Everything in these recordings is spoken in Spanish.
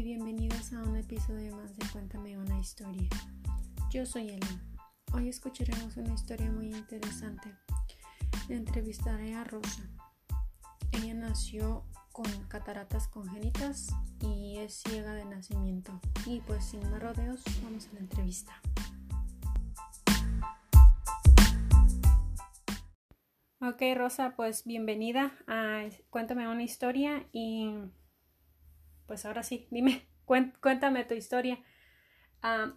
y a un episodio más de Cuéntame una historia. Yo soy Ellen. Hoy escucharemos una historia muy interesante. Entrevistaré a Rosa. Ella nació con cataratas congénitas y es ciega de nacimiento. Y pues sin más rodeos, vamos a la entrevista. Ok, Rosa, pues bienvenida a Cuéntame una historia y pues ahora sí, dime, cuéntame tu historia. Ah,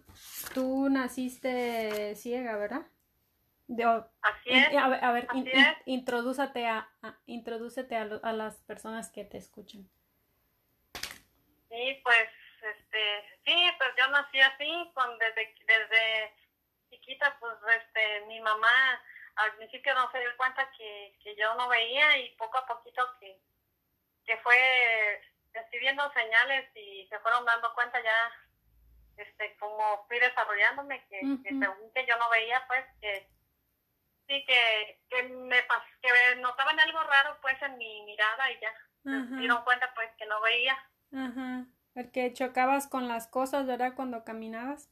tú naciste ciega, ¿verdad? así es. A ver, a, ver introdúcete, a, a, las personas que te escuchan. Sí, pues, este, sí, pues yo nací así, con, desde, desde chiquita, pues, este, mi mamá al principio no se dio cuenta que, que yo no veía y poco a poquito que, que fue estoy viendo señales y se fueron dando cuenta ya, este, como fui desarrollándome, que, según que yo no veía, pues, que sí, que, que me que notaban algo raro, pues, en mi mirada y ya se dieron cuenta, pues, que no veía. Ajá. Porque chocabas con las cosas, ¿verdad? Cuando caminabas.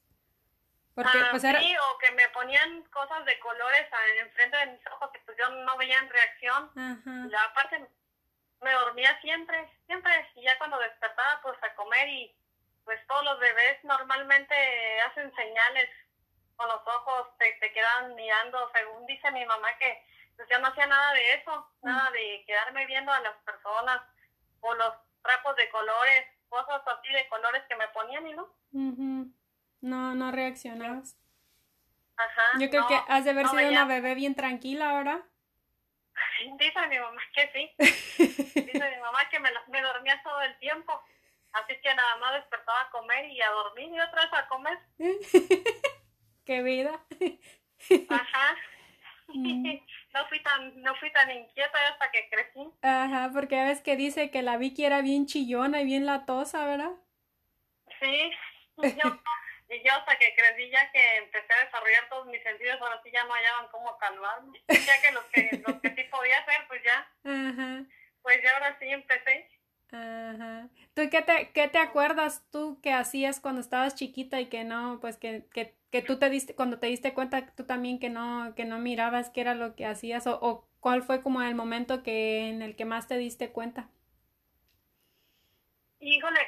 Porque, ah, pues era... Sí, o que me ponían cosas de colores enfrente de mis ojos que pues yo no veía en reacción. Ajá. Y aparte me dormía siempre, siempre, y ya cuando despertaba pues a comer y pues todos los bebés normalmente hacen señales con los ojos, te, te quedan mirando, según dice mi mamá que pues yo no hacía nada de eso, nada de quedarme viendo a las personas o los trapos de colores, cosas así de colores que me ponían y no. No, no reaccionabas. Ajá. Yo creo que has de haber sido una bebé bien tranquila, ¿verdad? Dice mi mamá que sí. Dice mi mamá que me, me dormía todo el tiempo. Así que nada más despertaba a comer y a dormir y otra vez a comer. ¡Qué vida! Ajá. Mm. No fui tan, no fui tan inquieta hasta que crecí. Ajá, porque ves que dice que la Vicky era bien chillona y bien latosa, ¿verdad? Sí. Yo y yo hasta que crecí, ya que empecé a desarrollar todos mis sentidos, ahora sí ya no hallaban cómo calmarme. Ya que los que, los que sí podía hacer, pues ya. Ajá. Pues ya ahora sí empecé. Ajá. ¿Tú qué te, qué te acuerdas tú que hacías cuando estabas chiquita y que no, pues que, que, que tú te diste, cuando te diste cuenta tú también que no, que no mirabas qué era lo que hacías o, o cuál fue como el momento que en el que más te diste cuenta? Híjole,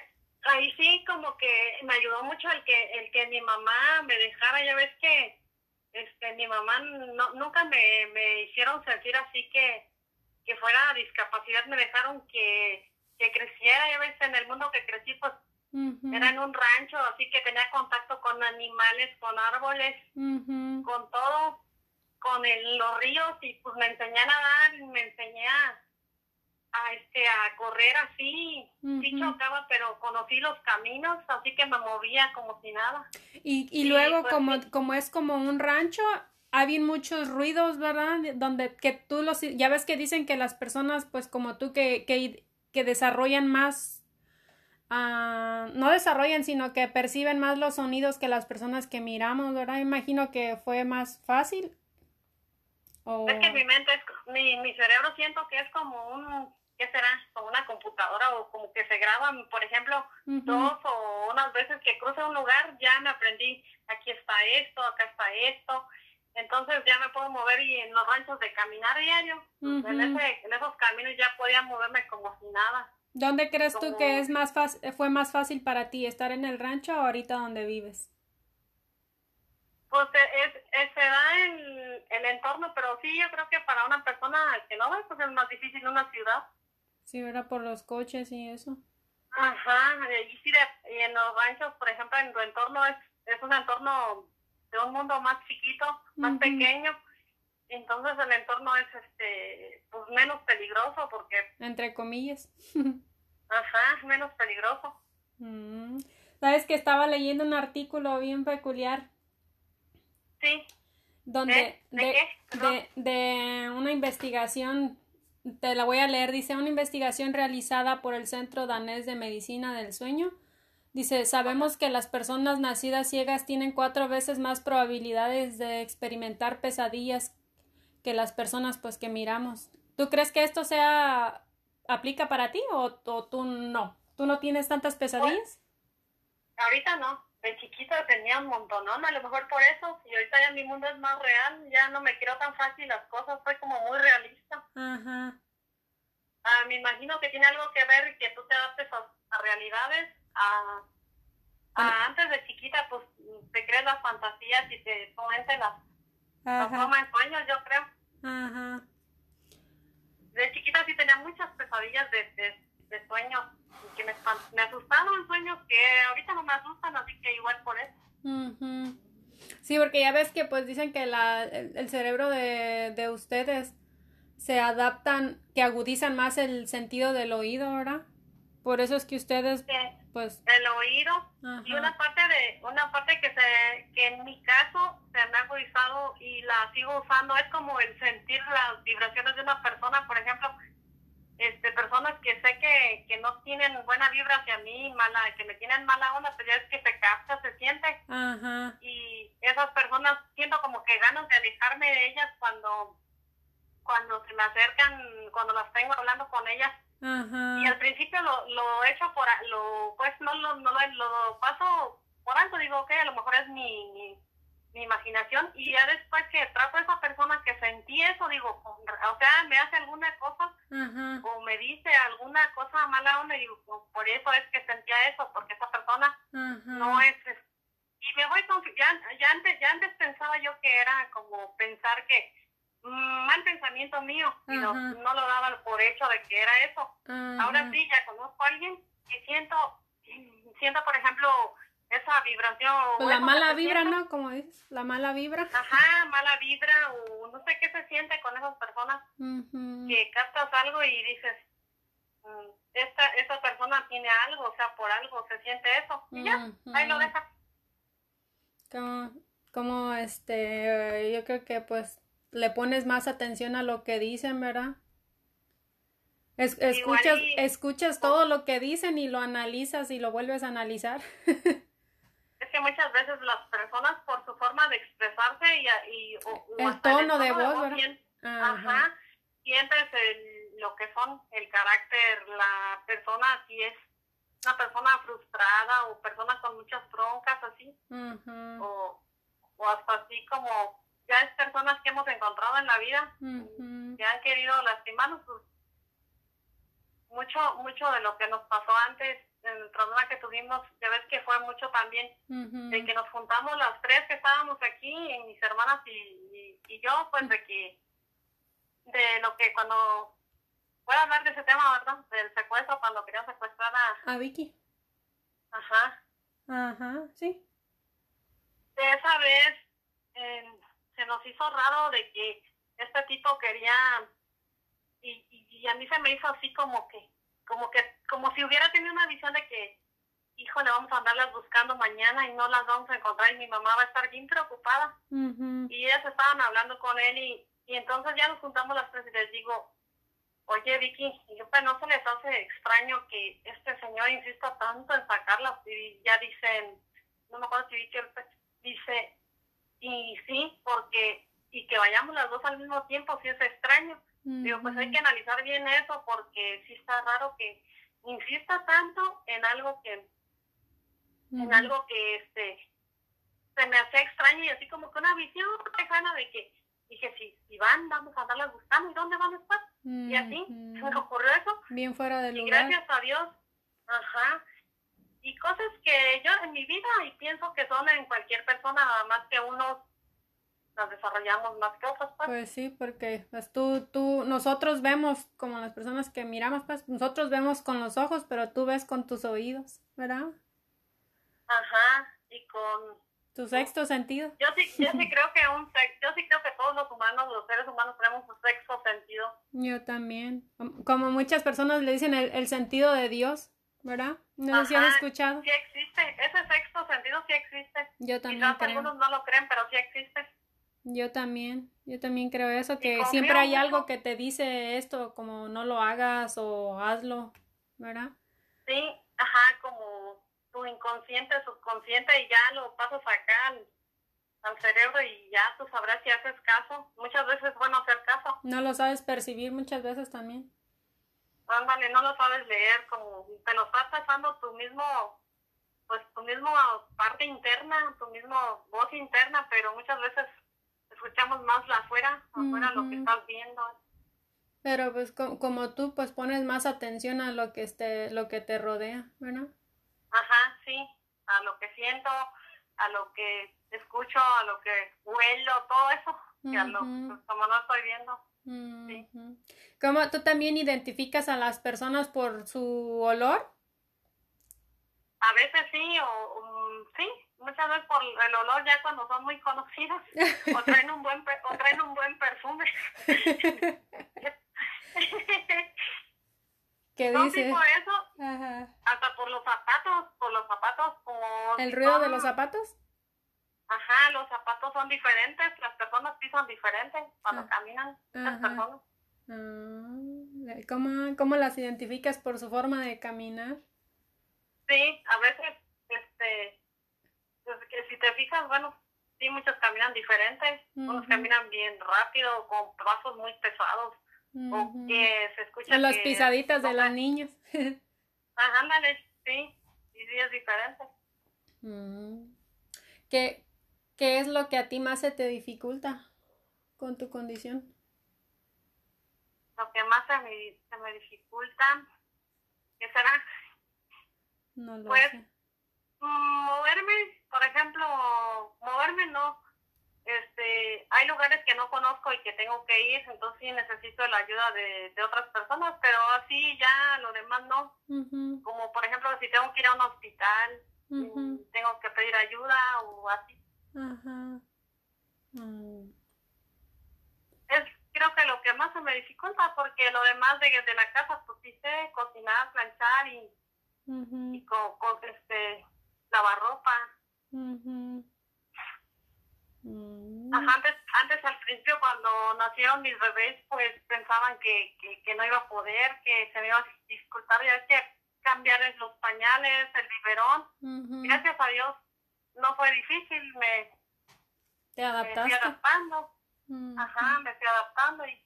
ahí sí como que me ayudó mucho el que el que mi mamá me dejara ya ves que este mi mamá no, nunca me, me hicieron sentir así que que fuera discapacidad me dejaron que, que creciera ya ves en el mundo que crecí pues era en un rancho así que tenía contacto con animales con árboles con todo con el, los ríos y pues me enseñé a nadar me enseñé a a este a correr así, sí chocaba, pero conocí los caminos, así que me movía como si nada. Y, y luego pues, como, como es como un rancho, hay muchos ruidos, ¿verdad? Donde que tú los, ya ves que dicen que las personas, pues como tú, que, que, que desarrollan más, uh, no desarrollan, sino que perciben más los sonidos que las personas que miramos, ¿verdad? Imagino que fue más fácil. Es que mi mente, es, mi, mi cerebro siento que es como un ¿qué será? Como una computadora o como que se graban, por ejemplo, dos o unas veces que cruce un lugar, ya me aprendí, aquí está esto, acá está esto, entonces ya me puedo mover y en los ranchos de caminar diario, en, ese, en esos caminos ya podía moverme como si nada. ¿Dónde crees tú que es más fue más fácil para ti, estar en el rancho o ahorita donde vives? Pues e, es, es, se da en el entorno, pero sí, yo creo que para una persona que no ve, pues es más difícil una ciudad. Sí, era por los coches y eso. Ajá, y sí, de, y en los ranchos, por ejemplo, en tu entorno es, es un entorno de un mundo más chiquito, más pequeño. Entonces el entorno es este pues menos peligroso porque entre comillas. Ajá, menos peligroso. Mm. Sabes que estaba leyendo un artículo bien peculiar. Sí. Donde ¿De, de, de una investigación te la voy a leer, dice una investigación realizada por el Centro Danés de Medicina del Sueño. Dice, sabemos que las personas nacidas ciegas tienen cuatro veces más probabilidades de experimentar pesadillas que las personas pues que miramos. ¿Tú crees que esto sea aplica para ti o, tú no? ¿Tú no tienes tantas pesadillas? Ahorita no. De chiquita tenía un montón, ¿no? A lo mejor por eso. Y ahorita ya mi mundo es más real. Ya no me quiero tan fácil las cosas. Soy como muy realista. Ajá. Ah, me imagino que tiene algo que ver que tú te adaptes a, realidades. A, a antes de chiquita, pues te crees las fantasías y te comentes las, las en sueños, yo creo. Ajá. De chiquita sí tenía muchas pesadillas de, de, sueños que me, me asustaron sueños que ahorita no me asustan, Sí, porque ya ves que pues dicen que la, el, cerebro de, de ustedes se adaptan, que agudizan más el sentido del oído, ¿verdad? Por eso es que ustedes, pues... El oído. Y una parte de, una parte que se, que en mi caso se me ha agudizado y la sigo usando, es como el sentir las vibraciones de una persona, por ejemplo, este, personas que sé que, que no tienen buena vibra hacia mí, mala, que me tienen mala onda, pero pues ya es que se capta, se siente. Ajá. Y esas personas siento como que ganas de alejarme de ellas cuando cuando se me acercan, cuando las tengo hablando con ellas. Y al principio lo, lo hecho por, lo, pues no, lo, no lo, paso por alto, digo, ok, a lo mejor es mi, mi, imaginación. Y ya después que trato a esa persona que sentí eso, digo, o sea, me hace alguna cosa o me dice alguna cosa mala onda y digo, pues, por eso es que sentía eso, porque esa persona no es y me voy con, ya, ya antes ya antes pensaba yo que era como pensar que mal pensamiento mío y no, no, lo daba por hecho de que era eso. Ahora sí, ya conozco a alguien y siento, siento por ejemplo, esa vibración. Pues la mala vibra, ¿no? Como dices, la mala vibra. Ajá, mala vibra o no sé qué se siente con esas personas que captas algo y dices, mm, esta, esta persona tiene algo, o sea, por algo se siente eso. Y ya, ahí lo deja. Como, como este, yo creo que pues le pones más atención a lo que dicen, ¿verdad? escuchas, escuchas todo lo que dicen y lo analizas y lo vuelves a analizar. que muchas veces las personas por su forma de expresarse y, el, tono de voz, ajá. sientes lo que son el carácter, la persona si es una persona frustrada o persona con muchas broncas así, o, o hasta así como ya es personas que hemos encontrado en la vida que han querido lastimarnos. Pues, mucho, mucho de lo que nos pasó antes, el problema que tuvimos, ya ves que fue mucho también de que nos juntamos las tres que estábamos aquí, mis hermanas y, y, yo, pues de que, de lo que cuando, voy a hablar de ese tema, ¿verdad? Del secuestro, cuando querían secuestrar a... A Vicky. Ajá. Ajá, sí. De esa vez, se nos hizo raro de que este tipo quería y, y, a mí se me hizo así como que como que como si hubiera tenido una visión de que híjole vamos a andarlas buscando mañana y no las vamos a encontrar y mi mamá va a estar bien preocupada. Y ellas estaban hablando con él y, y entonces ya nos juntamos las tres y les digo oye Vicky yo, pues no se les hace extraño que este señor insista tanto en sacarlas y ya dicen no me acuerdo si Vicky dice y sí, porque, y que vayamos las dos al mismo tiempo, sí es extraño. Digo, pues hay que analizar bien eso porque sí está raro que insista tanto en algo que, en algo que este, se me hace extraño y así como que una visión lejana de que, dije, si, si van, vamos a andarlas buscando, ¿y dónde van a estar? Y así, me ocurrió eso. Bien fuera del lugar. Y gracias a Dios, ajá, y cosas que yo en mi vida y pienso que son en cualquier persona, más que uno las desarrollamos más que otros. Pues. pues sí, porque pues, tú, tú, nosotros vemos como las personas que miramos, pues nosotros vemos con los ojos, pero tú ves con tus oídos, ¿verdad? Ajá, y con tu sexto sentido. Yo sí, yo sí creo que un yo sí creo que todos los humanos, los seres humanos tenemos un sexto sentido. Yo también. Como muchas personas le dicen el, el sentido de Dios. ¿verdad? No sé si escuchado. Sí existe, ese sexto sentido sí existe. Yo también creo. algunos no lo creen, pero sí existe. Yo también, yo también creo eso, que siempre hay algo que te dice esto, como no lo hagas o hazlo, ¿verdad? Sí, ajá, como tu inconsciente, subconsciente y ya lo pasas acá al, al cerebro y ya tú sabrás si haces caso. Muchas veces es bueno hacer caso. No lo sabes percibir muchas veces también ándale, no lo sabes leer, como te lo estás pasando tu mismo, pues tu misma parte interna, tu misma voz interna, pero muchas veces escuchamos más la afuera, afuera lo que estás viendo. Pero pues como tú pues pones más atención a lo que esté, lo que te rodea, ¿verdad? Ajá, sí, a lo que siento, a lo que escucho, a lo que huelo, todo eso, que a lo, pues, como no estoy viendo. sí. ¿Cómo tú también identificas a las personas por su olor? A veces sí, o sí, muchas veces por el olor ya cuando son muy conocidos, o traen un buen, o traen un buen perfume. ¿Qué dice? por eso, hasta por los zapatos, por los zapatos. Por ¿El ruido de los zapatos? Ajá, los zapatos son diferentes, las personas pisan diferentes cuando ah. caminan, las personas. Ah, ¿Cómo, ¿Cómo las identificas por su forma de caminar? Sí, a veces, este, si te fijas, bueno, sí, muchos caminan diferentes, unos caminan bien rápido, con pasos muy pesados, o que se escuchan las pisaditas de los niños. Ajá, ándale, sí, y sí es diferente. Mm. ¿Qué, ¿Qué es lo que a ti más se te dificulta con tu condición? Lo que más se me, se me dificulta, ¿qué será? No lo pues, sé. Moverme, por ejemplo, moverme no, este, hay lugares que no conozco y que tengo que ir, entonces sí necesito la ayuda de, de otras personas, pero así ya lo demás no. Como por ejemplo, si tengo que ir a un hospital, mm, tengo que pedir ayuda o así. Mm. Es creo que lo que más se me dificulta porque lo demás de, de la casa, pues sí sé cocinar, planchar y, y con, con, este, lavar ropa. Mm. antes, antes al principio cuando nacieron mis bebés, pues pensaban que, que, no iba a poder, que se me iba a dificultar ya que cambiarles los pañales, el biberón. Gracias a Dios no fue difícil, me, ¿Te adaptaste? fui adaptando. Ajá, me fui adaptando y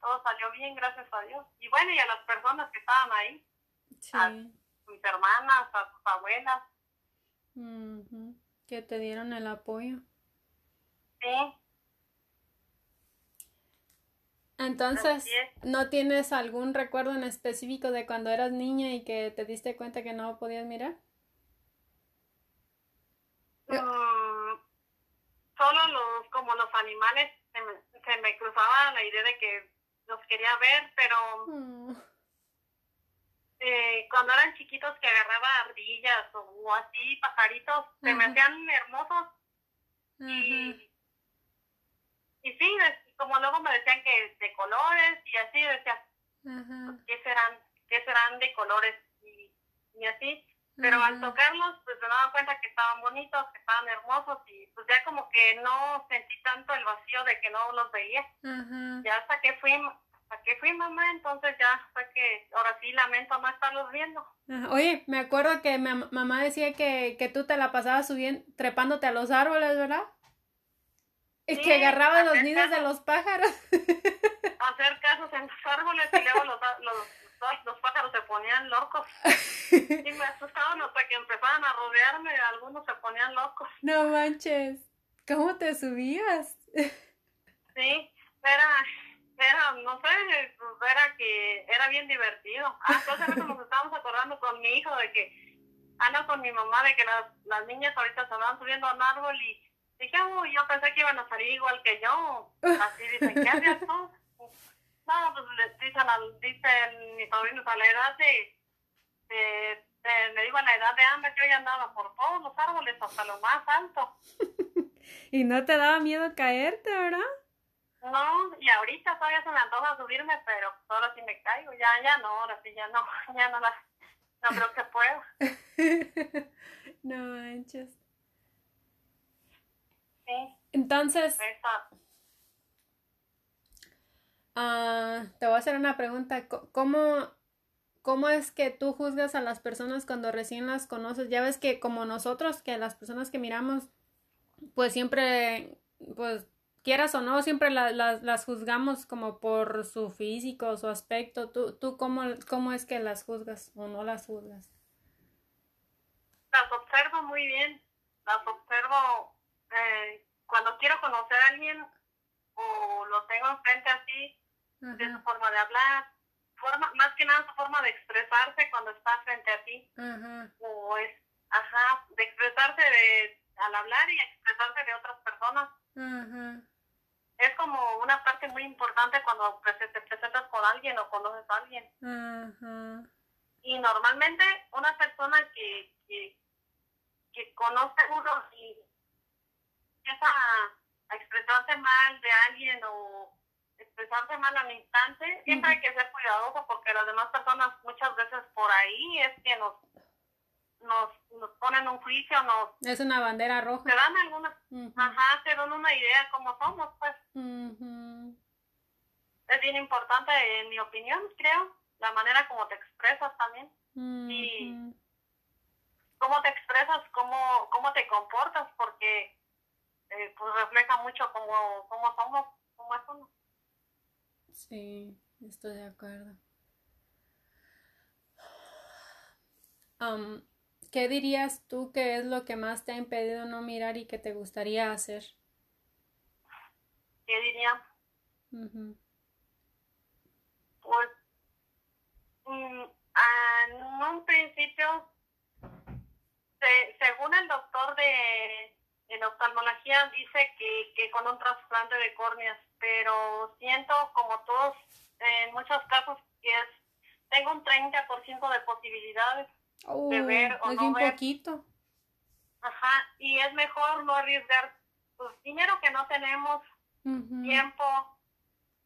todo salió bien, gracias a Dios. Y bueno, y a las personas que estaban ahí, a mis hermanas, a tus abuelas. Que te dieron el apoyo. Entonces, ¿no tienes algún recuerdo en específico de cuando eras niña y que te diste cuenta que no podías mirar? Mm, solo los, como los animales, se me, se me, cruzaba la idea de que los quería ver, pero mm. Eh, cuando eran chiquitos que agarraba ardillas o, así, pajaritos, se me hacían hermosos. Y y sí, como luego me decían que de colores y así, decía, pues, ¿qué serán? ¿Qué serán de colores? Y, y así. Pero al tocarlos, pues me daba cuenta que estaban bonitos, que estaban hermosos y pues ya como que no sentí tanto el vacío de que no los veía. Ya hasta que fui, hasta que fui mamá, entonces ya fue que ahora sí lamento no estarlos viendo. Oye, me acuerdo que mi mamá decía que, que tú te la pasabas subiendo, trepándote a los árboles, ¿verdad? Es que agarraba los nidos de los pájaros. Hacer casos en los árboles y luego los, los, los, pájaros se ponían locos. Y me asustaban hasta que empezaban a rodearme, algunos se ponían locos. No manches, ¿cómo te subías? Sí, era, era, no sé, pues era que era bien divertido. Ah, entonces nos estábamos acordando con mi hijo de que, ah, no, con mi mamá, de que las, las niñas ahorita se andaban subiendo a un árbol y Dije, uy, yo pensé que iban a salir igual que yo. Así dicen, ¿qué hacías tú? No, pues dicen, dicen mis sobrinos a la edad de, de, de, le digo a la edad de hambre que yo ya andaba por todos los árboles hasta lo más alto. ¿Y no te daba miedo caerte, verdad? No, y ahorita todavía se me antoja subirme, pero ahora sí me caigo, ya, ya no, ahora sí ya no, ya no, la, no creo que puedo. no manches. Entonces, uh, te voy a hacer una pregunta. ¿Cómo, ¿Cómo es que tú juzgas a las personas cuando recién las conoces? Ya ves que como nosotros, que las personas que miramos, pues siempre, pues quieras o no, siempre las juzgamos como por su físico, su aspecto. ¿Tú, tú cómo, cómo es que las juzgas o no las juzgas? las observo muy bien, las observo eh, cuando quiero conocer a alguien o lo tengo enfrente así, de su forma de hablar, forma, más que nada su forma de expresarse cuando está frente a ti. O es, ajá, de expresarse de, al hablar y expresarse de otras personas. Es como una parte muy importante cuando te presentas con alguien o conoces a alguien. Y normalmente una persona que, que, que conoce uno y empieza a, expresarse mal de alguien o expresarse mal al instante, siempre hay que ser cuidadoso porque las demás personas muchas veces por ahí es que nos nos, nos ponen un juicio, nos... Es una bandera roja. Te dan alguna... Ajá, te dan una idea cómo somos, pues. Es bien importante, en mi opinión, creo, la manera como te expresas también. Y cómo te expresas, cómo, cómo te comportas, porque eh, pues refleja mucho cómo, cómo somos, cómo es uno. Sí, estoy de acuerdo. ¿Qué dirías tú que es lo que más te ha impedido no mirar y que te gustaría hacer? ¿Qué diría? Pues, mm, en un principio, según el doctor de en oftalmología dice que, que con un trasplante de córneas, pero siento como todos, en muchos casos, que es, tengo un 30% de posibilidades de ver o no ver. poquito. Ajá, y es mejor no arriesgar pues, dinero que no tenemos, tiempo,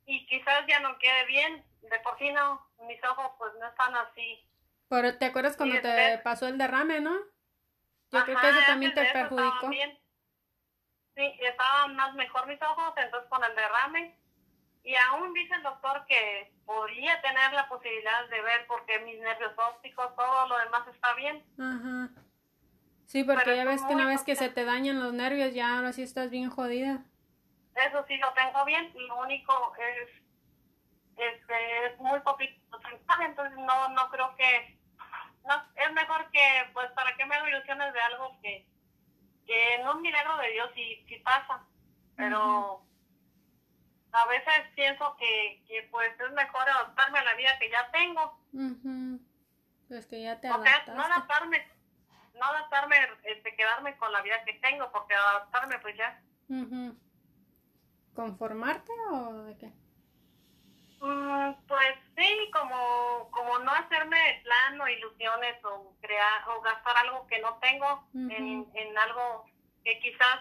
y quizás ya no quede bien, de por sí no, mis ojos pues no están así. Pero te acuerdas cuando te pasó el derrame, ¿no? Yo creo que eso también te perjudicó. Sí, estaban más mejor mis ojos, entonces con el derrame. Y aún dice el doctor que podría tener la posibilidad de ver porque mis nervios ópticos, todo lo demás está bien. Ajá. Sí, porque ya ves que una vez que se te dañan los nervios, ya ahora sí estás bien jodida. Eso sí lo tengo bien, lo único es, es es muy poquito entonces no, no creo que, no, es mejor que, pues, ¿para qué me hago ilusiones de algo que, que en un milagro de Dios sí, sí pasa, pero a veces pienso que, que pues es mejor adaptarme a la vida que ya tengo. Pues que ya te adaptaste. no adaptarme, no adaptarme, este, quedarme con la vida que tengo, porque adaptarme pues ya. ¿Conformarte o de qué? Mm, pues sí, como, como no hacerme plan o ilusiones o crear o gastar algo que no tengo en, en algo que quizás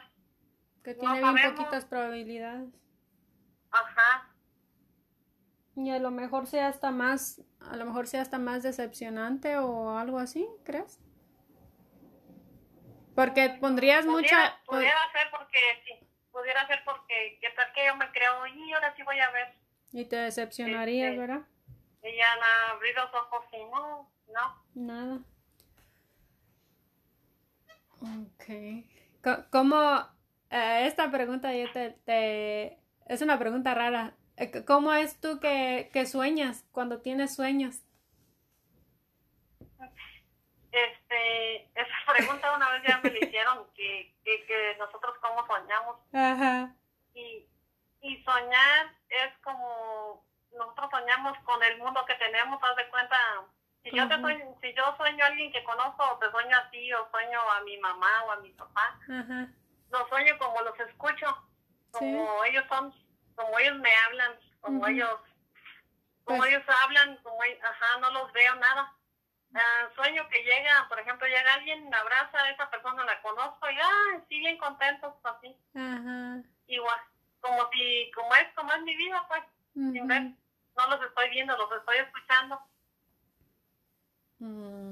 que tiene bien poquitas probabilidades. Ajá. Y a lo mejor sea hasta más, a lo mejor sea hasta más decepcionante o algo así, ¿crees? Porque pondrías mucha... Pudiera ser porque, sí, pudiera ser porque, que tal que yo me creo, y ahora sí voy a ver. Y te decepcionarías, este, ¿verdad? Y ya abrir los ojos y no, no. Nada. Ok. ¿Cómo, eh, esta pregunta yo te, te, es una pregunta rara. Eh, ¿Cómo es tú que, que sueñas cuando tienes sueños? Este, esa pregunta una vez ya me la hicieron, que, que, que nosotros cómo soñamos. Ajá. Y, y soñar es como, nosotros soñamos con el mundo que tenemos, haz de cuenta, si yo, te sueño, si yo sueño a alguien que conozco, o te sueño a ti, o sueño a mi mamá o a mi papá, Ajá. los sueño como los escucho como ellos son, como ellos me hablan, como ellos, como pues ellos hablan, como ajá, no los veo nada. Uh, sueño que llega, por ejemplo, llega alguien, me abraza, a esa persona la conozco y ah, sí, bien contentos, así. Ajá. Igual, como si, como es, como es mi vida, pues, sin ver, no los estoy viendo, los estoy escuchando. Mm.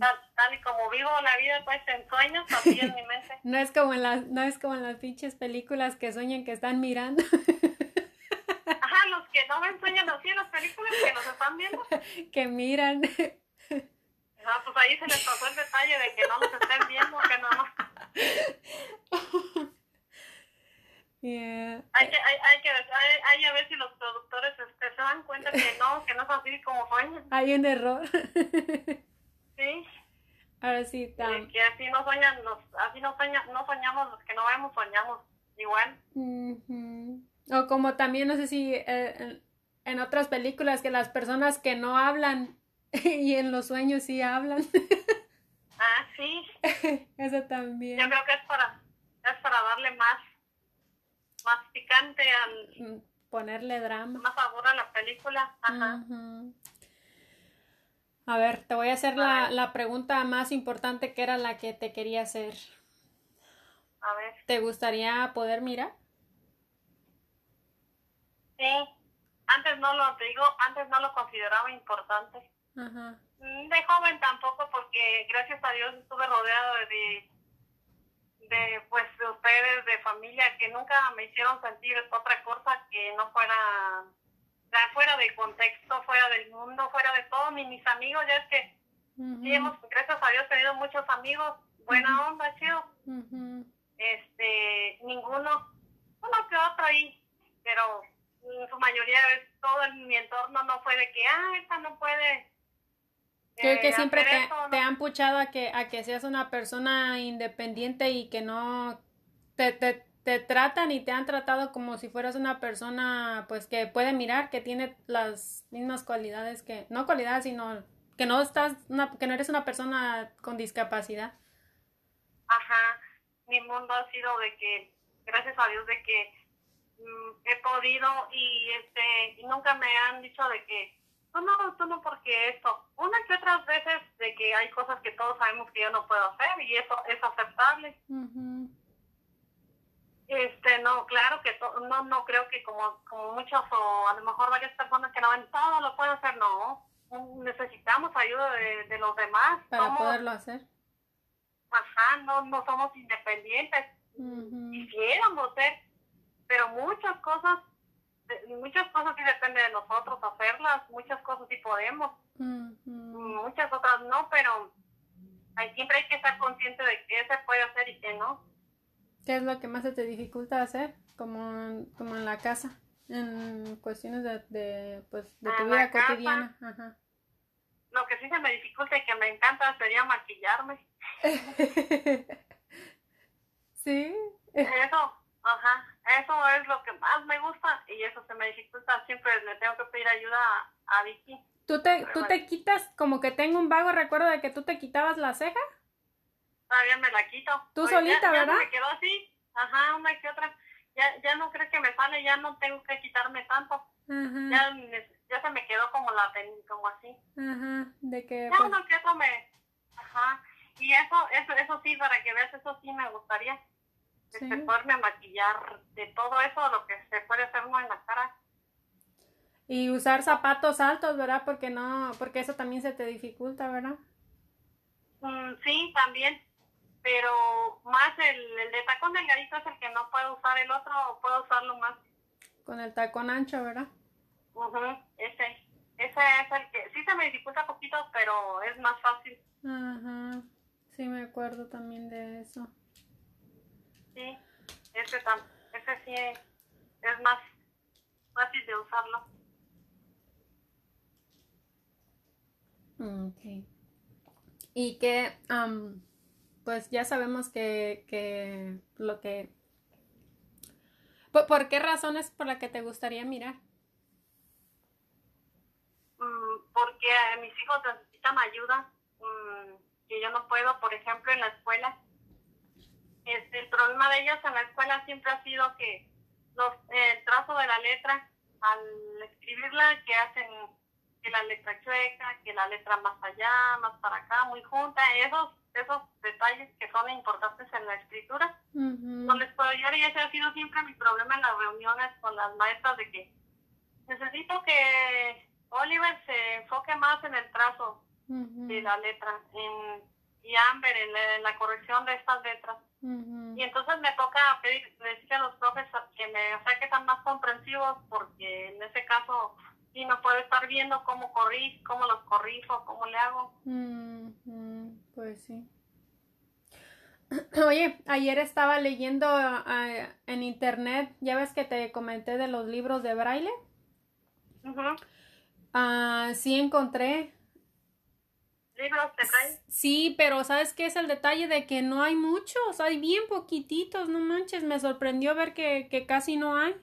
Tal, y como vivo la vida pues en sueños, así en mi mente. No es como en las, no es como en las pinches películas que sueñan que están mirando. Ajá, los que no ven sueñan así en las películas que nos están viendo. que miran. Ah, pues ahí se les pasó el detalle de que no los estén viendo, que no. Yeah. Hay, que, hay, hay, que hay, hay, a ver si los productores este, se dan cuenta que no, que no es así como sueñan. Hay un error. Sí. Ahora sí, está. que así no soñan, así no, no soñamos los que no vemos, soñamos igual. O como también, no sé si eh, en, otras películas, que las personas que no hablan y en los sueños sí hablan. ah, sí. Eso también. Yo creo que es para, es para darle más, más picante al... Mm, ponerle drama. Más sabor a la película. Ajá. A ver, te voy a hacer la, la, pregunta más importante que era la que te quería hacer. A ver. ¿Te gustaría poder mirar? Sí. Antes no lo, te digo, antes no lo consideraba importante. Ajá. Mm, de joven tampoco, porque gracias a Dios estuve rodeado de, de, pues, de ustedes, de familia, que nunca me hicieron sentir otra cosa que no fuera fuera del contexto, fuera del mundo, fuera de ni mis amigos, ya es que sí hemos, gracias a Dios, tenido muchos amigos, buena onda, chido. Este, ninguno, uno que otro ahí, pero en su mayoría, todo en mi entorno no fue de que, ah, esta no puede. Creo que eh, siempre te, te, han puchado a que, a que seas una persona independiente y que no te, te, te tratan y te han tratado como si fueras una persona pues que puede mirar, que tiene las mismas cualidades que, no cualidades, sino que no estás, que no eres una persona con discapacidad. Ajá, mi mundo ha sido de que, gracias a Dios, de que mm, he podido y este, y nunca me han dicho de que, tú no, tú no porque esto, una que otras veces de que hay cosas que todos sabemos que yo no puedo hacer y eso es aceptable. Este, no, claro que no, no creo que como, como muchos o a lo mejor varias personas que no ven todo lo pueden hacer, no. Necesitamos ayuda de, los demás. Para poderlo hacer. Ajá, no, no somos independientes. Quisiéramos ser, pero muchas cosas, muchas cosas sí depende de nosotros hacerlas, muchas cosas sí podemos, muchas otras no, pero hay, siempre hay que estar consciente de qué se puede hacer y qué no. ¿Qué es lo que más se te dificulta hacer? Como, como en la casa, en cuestiones de, de, pues, de tu vida cotidiana. Ajá. Lo que sí se me dificulta y que me encanta sería maquillarme. sí. Eso, ajá, eso es lo que más me gusta y eso se me dificulta. Siempre le tengo que pedir ayuda a, Vicky. ¿Tú te, ¿Tú te quitas, como que tengo un vago recuerdo de que tú te quitabas la ceja? Todavía me la quito. Tú solita, ¿verdad? Ya me quedó así, ajá, una que otra. Ya, ya no creo que me sale, ya no tengo que quitarme tanto. Ya, ya se me quedó como la como así. Ajá, de que... Ya pues... uno que otro me... Ajá, y eso, eso, eso sí, para que veas, eso sí me gustaría. Sí. Este, poderme maquillar de todo eso, lo que se puede hacer uno en la cara. Y usar zapatos altos, ¿verdad? Porque no, porque eso también se te dificulta, ¿verdad? Mm, sí, también pero más el, el de tacón delgadito es el que no puedo usar, el otro puedo usarlo más. Con el tacón ancho, ¿verdad? Ajá, ese, ese es el que sí se me dificulta poquito, pero es más fácil. Ajá, sí me acuerdo también de eso. Sí, ese, ese sí es, más fácil de usarlo. Ok. Y que, um, pues ya sabemos que, que lo que... ¿Por, qué razones por la que te gustaría mirar? Mm, porque mis hijos necesitan ayuda, mm, que yo no puedo, por ejemplo, en la escuela. Este, el problema de ellos en la escuela siempre ha sido que los, el trazo de la letra, al escribirla, que hacen que la letra chueca, que la letra más allá, más para acá, muy junta, esos esos detalles que son importantes en la escritura. No les puedo ayudar y ese ha sido siempre mi problema en las reuniones con las maestras de que necesito que Oliver se enfoque más en el trazo de la letra en, y Amber en la, corrección de estas letras. Y entonces me toca pedir, decirle a los profes que me o sea, que sean más comprensivos porque en ese caso sí no puedo estar viendo cómo corrí, cómo los corrijo, cómo le hago. Pues sí. Oye, ayer estaba leyendo ah, en internet, ya ves que te comenté de los libros de braille. Uh sí encontré libros te trae. Sí, pero ¿sabes qué es el detalle de que no hay muchos? Hay bien poquititos, no manches. Me sorprendió ver que, que casi no hay.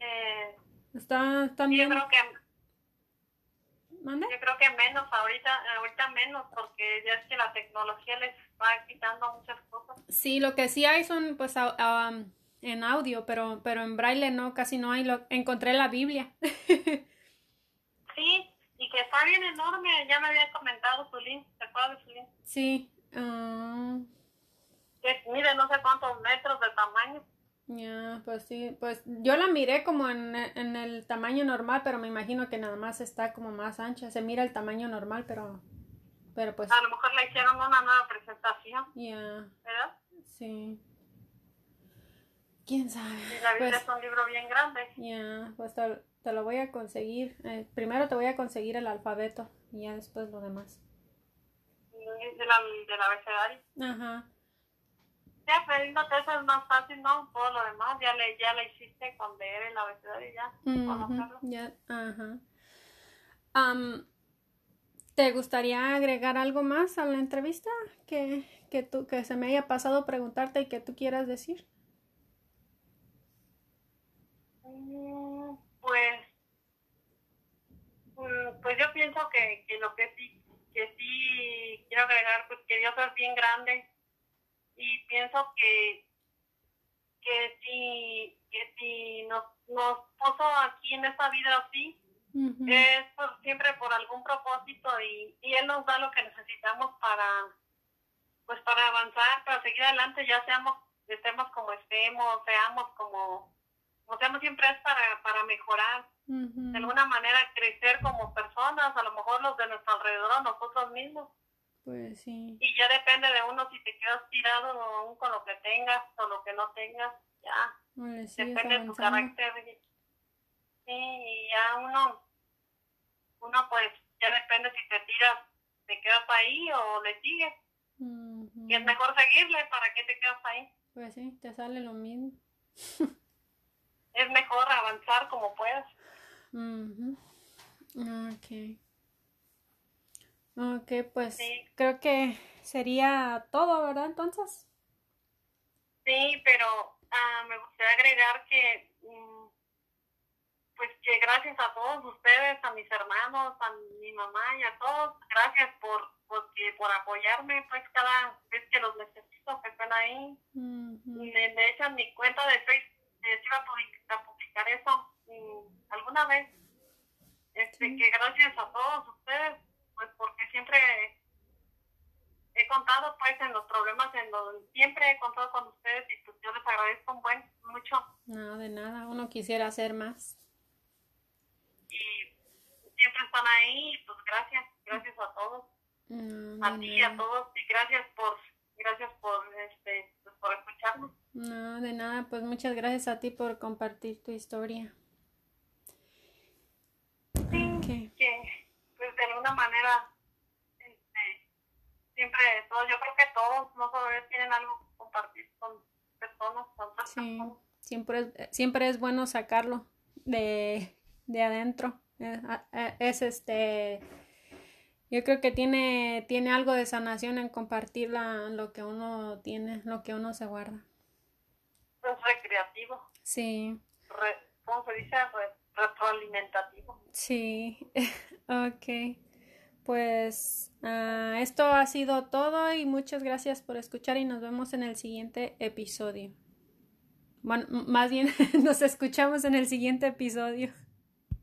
Eh, Está, están yo bien. creo que Yo creo que menos ahorita ahorita menos porque ya es que la tecnología les va quitando muchas cosas. Sí, lo que sí hay son pues au- am, en audio, pero, pero en braille no, casi no hay. Lo, encontré la Biblia. Sí, y que está bien enorme, ya me había comentado su link, ¿te acuerdas de su link? sí. Que mide no sé cuántos metros de tamaño. Ya, pues sí, pues yo la miré como en, en el tamaño normal, pero me imagino que nada más está como más ancha. Se mira el tamaño normal, pero, pero pues, A lo mejor le hicieron una nueva presentación, ya, ¿verdad? sí. ¿Quién sabe? Y la Biblia Pues, es un libro bien grande. ya, pues te, te lo voy a conseguir. Eh, primero te voy a conseguir el alfabeto y ya después lo demás. De la, de la abecedario. Ajá. Ya, aprendiéndote eso es más fácil, ¿no? Todo lo demás ya le, ya le hiciste con leer el abecedario y ya, Ujú, conocerlo. ya, ajá. Am, ¿te gustaría agregar algo más a la entrevista que, que tú que se me haya pasado preguntarte y que tú quieras decir? Mm, Pues, mm, pues yo pienso que, que lo que sí, que sí quiero agregar, pues que Dios es bien grande y pienso que, que si, que si nos, nos puso aquí en esta vida así, es por- siempre por algún propósito y, y Él nos da lo que necesitamos para, pues para avanzar, para seguir adelante, ya seamos, estemos como estemos, seamos como, como seamos, siempre es para, para mejorar, de alguna manera crecer como personas, a lo mejor los de nuestro alrededor, o nosotros mismos, Pues sí. y ya depende de uno si te quedas tirado aún con lo que tengas o lo que no tengas, ya, depende de tu carácter. Sí, y ya uno, uno pues, ya depende si te tiras, te quedas ahí o le sigues. Y es mejor seguirle, ¿para qué te quedas ahí? Pues sí, te sale lo mismo. Es mejor avanzar como puedas. Ujú. Ok. Ok, pues Sí. creo que sería todo, ¿verdad? Entonces. Sí, pero ah, me gustaría agregar que, mm, pues que gracias a todos ustedes, a mis hermanos, a mi mamá y a todos, gracias por, porque, por apoyarme, pues cada vez que los necesito, que estén ahí. Ujú, me, me echan mi cuenta de Facebook, iba a publicar, eso alguna vez. Este, Sí. que gracias a todos ustedes, pues porque siempre he contado pues en los problemas, en los, siempre he contado con ustedes y pues yo les agradezco un buen, mucho No, de nada. Uno quisiera hacer más. y siempre están ahí y pues gracias, gracias a todos, No, a ti y a todos y gracias por, gracias por, este, pues, por escucharnos. No, de nada. Pues muchas gracias a ti por compartir tu historia. Que de alguna manera este, siempre todos, yo creo que todos no solo tienen algo que compartir con personas, con otras Sí, personas. siempre es, siempre es bueno sacarlo de, de adentro. Eh, a- eh, Es este, yo creo que tiene, tiene algo de sanación en compartir la- lo que uno tiene, lo que uno se guarda. Es recreativo, Sí, re, ¿cómo se dice? Re- retroalimentativo. sí, ok. Pues ah, esto ha sido todo y muchas gracias por escuchar y nos vemos en el siguiente episodio. Bueno, más bien nos escuchamos en el siguiente episodio.